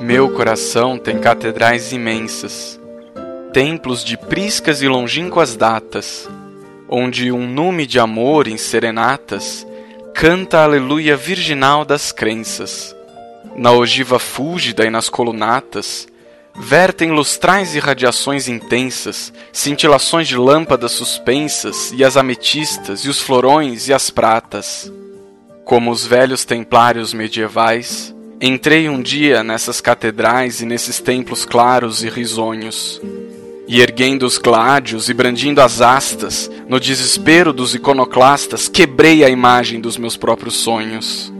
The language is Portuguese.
Meu coração tem catedrais imensas, templos de priscas e longínquas datas, onde um nume de amor em serenatas canta a aleluia virginal das crenças. Na ogiva fúlgida e nas colunatas, vertem lustrais irradiações intensas, cintilações de lâmpadas suspensas, e as ametistas, e os florões, e as pratas. Como os velhos templários medievais, entrei um dia nessas catedrais e nesses templos claros e risonhos. E erguendo os gládios e brandindo as astas, no desespero dos iconoclastas, quebrei a imagem dos meus próprios sonhos.